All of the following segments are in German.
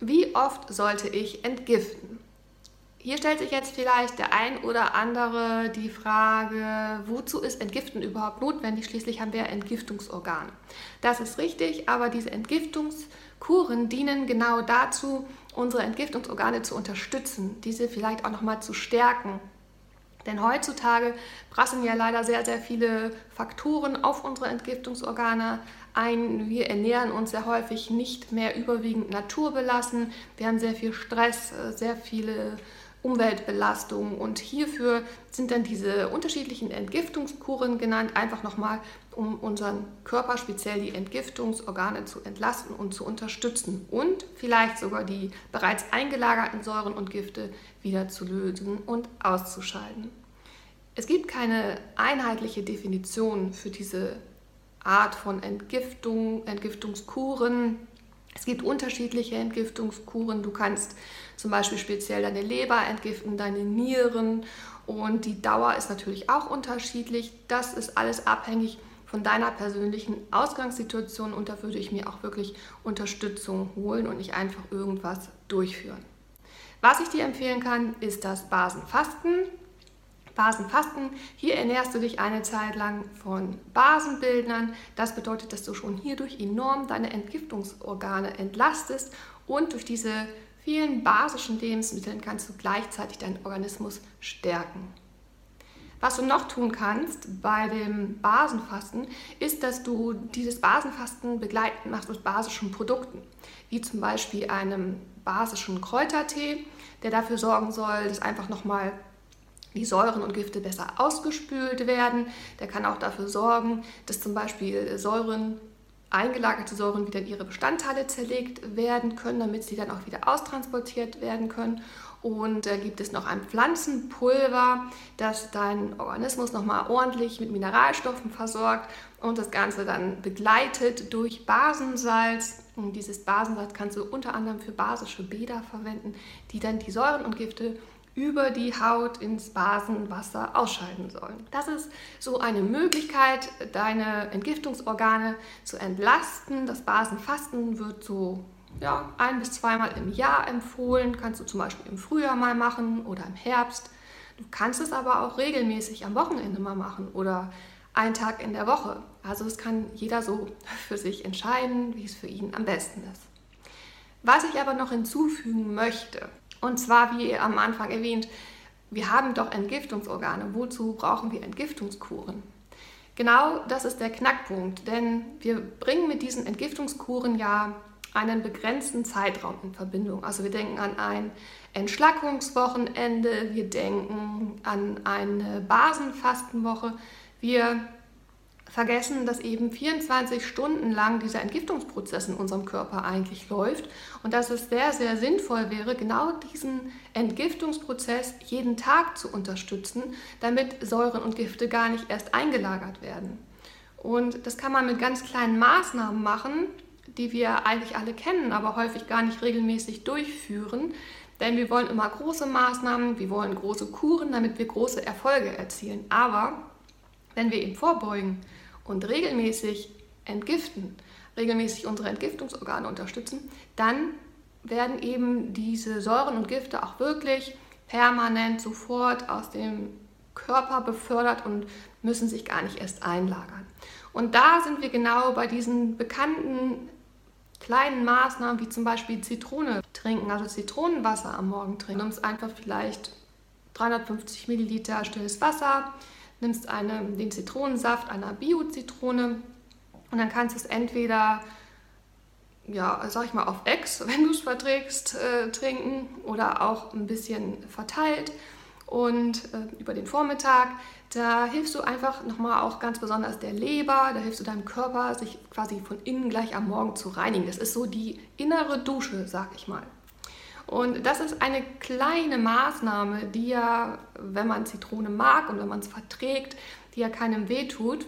Wie oft sollte ich entgiften? Hier stellt sich jetzt vielleicht der ein oder andere die Frage, wozu ist Entgiften überhaupt notwendig? Schließlich haben wir Entgiftungsorgane. Das ist richtig, aber diese Entgiftungskuren dienen genau dazu, unsere Entgiftungsorgane zu unterstützen, diese vielleicht auch nochmal zu stärken. Denn heutzutage prasseln ja leider sehr, sehr viele Faktoren auf unsere Entgiftungsorgane ein. Wir ernähren uns sehr häufig nicht mehr überwiegend naturbelassen. Wir haben sehr viel Stress, äh, sehr viele Umweltbelastungen und hierfür sind dann diese unterschiedlichen Entgiftungskuren genannt, einfach nochmal, um unseren Körper, speziell die Entgiftungsorgane zu entlasten und zu unterstützen und vielleicht sogar die bereits eingelagerten Säuren und Gifte wieder zu lösen und auszuscheiden. Es gibt keine einheitliche Definition für diese Art von Entgiftung, Entgiftungskuren. Es gibt unterschiedliche Entgiftungskuren. Du kannst zum Beispiel speziell deine Leber entgiften, deine Nieren und die Dauer ist natürlich auch unterschiedlich. Das ist alles abhängig von deiner persönlichen Ausgangssituation und da würde ich mir auch wirklich Unterstützung holen und nicht einfach irgendwas durchführen. Was ich dir empfehlen kann, ist das Basenfasten. Basenfasten, hier ernährst du dich eine Zeit lang von Basenbildnern. Das bedeutet, dass du schon hierdurch enorm deine Entgiftungsorgane entlastest und durch diese vielen basischen Lebensmitteln kannst du gleichzeitig deinen Organismus stärken. Was du noch tun kannst bei dem Basenfasten, ist, dass du dieses Basenfasten begleitend machst mit basischen Produkten, wie zum Beispiel einem basischen Kräutertee, der dafür sorgen soll, dass einfach nochmal die Säuren und Gifte besser ausgespült werden. Der kann auch dafür sorgen, dass zum Beispiel Säuren, eingelagerte Säuren wieder in ihre Bestandteile zerlegt werden können, damit sie dann auch wieder austransportiert werden können. Und da gibt es noch ein Pflanzenpulver, das deinen Organismus nochmal ordentlich mit Mineralstoffen versorgt und das Ganze dann begleitet durch Basensalz. Und dieses Basensalz kannst du unter anderem für basische Bäder verwenden, die dann die Säuren und Gifte über die Haut ins Basenwasser ausscheiden sollen. Das ist so eine Möglichkeit, deine Entgiftungsorgane zu entlasten. Das Basenfasten wird so ja, ein bis zweimal im Jahr empfohlen. Kannst du zum Beispiel im Frühjahr mal machen oder im Herbst. Du kannst es aber auch regelmäßig am Wochenende mal machen oder einen Tag in der Woche. Also es kann jeder so für sich entscheiden, wie es für ihn am besten ist. Was ich aber noch hinzufügen möchte, und zwar, wie am Anfang erwähnt, wir haben doch Entgiftungsorgane. Wozu brauchen wir Entgiftungskuren? Genau das ist der Knackpunkt, denn wir bringen mit diesen Entgiftungskuren ja einen begrenzten Zeitraum in Verbindung. Also wir denken an ein Entschlackungswochenende, wir denken an eine Basenfastenwoche, wir vergessen, dass eben 24 Stunden lang dieser Entgiftungsprozess in unserem Körper eigentlich läuft und dass es sehr, sehr sinnvoll wäre, genau diesen Entgiftungsprozess jeden Tag zu unterstützen, damit Säuren und Gifte gar nicht erst eingelagert werden. Und das kann man mit ganz kleinen Maßnahmen machen, die wir eigentlich alle kennen, aber häufig gar nicht regelmäßig durchführen. Denn wir wollen immer große Maßnahmen, wir wollen große Kuren, damit wir große Erfolge erzielen. Aber wenn wir eben vorbeugen und regelmäßig entgiften, regelmäßig unsere Entgiftungsorgane unterstützen, dann werden eben diese Säuren und Gifte auch wirklich permanent sofort aus dem Körper befördert und müssen sich gar nicht erst einlagern. Und da sind wir genau bei diesen bekannten kleinen Maßnahmen, wie zum Beispiel Zitrone trinken, also Zitronenwasser am Morgen trinken. Nimmst einfach vielleicht 350 Milliliter stilles Wasser, nimmst eine, den Zitronensaft einer Bio-Zitrone und dann kannst du es entweder, ja, sag ich mal, auf Ex, wenn du es verträgst, äh, trinken oder auch ein bisschen verteilt und äh, über den Vormittag. Da hilfst du einfach nochmal auch ganz besonders der Leber, da hilfst du deinem Körper, sich quasi von innen gleich am Morgen zu reinigen. Das ist so die innere Dusche, sag ich mal. Und das ist eine kleine Maßnahme, die ja, wenn man Zitrone mag und wenn man es verträgt, die ja keinem wehtut.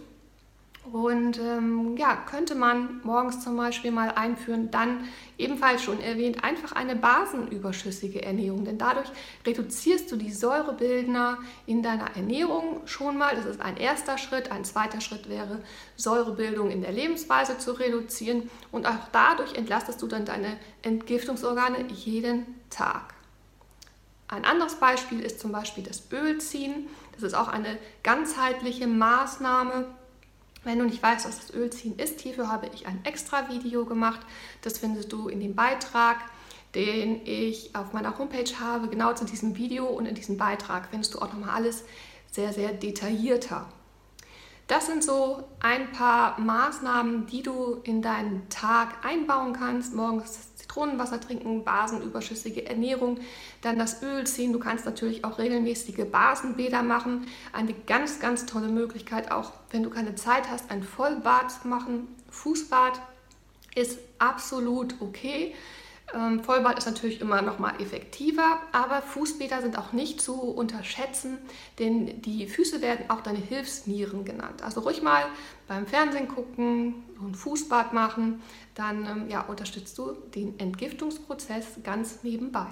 Und ähm, ja, könnte man morgens zum Beispiel mal einführen, dann ebenfalls schon erwähnt, einfach eine basenüberschüssige Ernährung. Denn dadurch reduzierst du die Säurebildner in deiner Ernährung schon mal. Das ist ein erster Schritt. Ein zweiter Schritt wäre, Säurebildung in der Lebensweise zu reduzieren. Und auch dadurch entlastest du dann deine Entgiftungsorgane jeden Tag. Ein anderes Beispiel ist zum Beispiel das Ölziehen. Das ist auch eine ganzheitliche Maßnahme wenn du nicht weißt, was das Ölziehen ist, hierfür habe ich ein extra Video gemacht. Das findest du in dem Beitrag, den ich auf meiner Homepage habe, genau zu diesem Video. Und in diesem Beitrag findest du auch nochmal alles sehr, sehr detaillierter. Das sind so ein paar Maßnahmen, die du in deinen Tag einbauen kannst. Morgens Zitronenwasser trinken, basenüberschüssige Ernährung, dann das Öl ziehen. Du kannst natürlich auch regelmäßige Basenbäder machen. Eine ganz, ganz tolle Möglichkeit, auch wenn du keine Zeit hast, ein Vollbad zu machen. Fußbad ist absolut okay. Ähm, Vollbad ist natürlich immer noch mal effektiver, aber Fußbäder sind auch nicht zu unterschätzen, denn die Füße werden auch deine Hilfsnieren genannt. Also ruhig mal beim Fernsehen gucken, ein Fußbad machen, dann ähm, ja, unterstützt du den Entgiftungsprozess ganz nebenbei.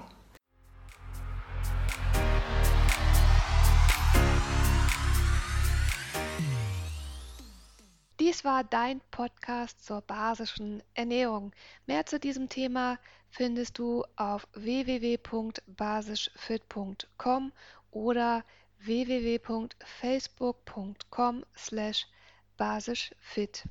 Dies war dein Podcast zur basischen Ernährung. Mehr zu diesem Thema findest du auf www.basischfit.com oder www.facebook.com/basischfit.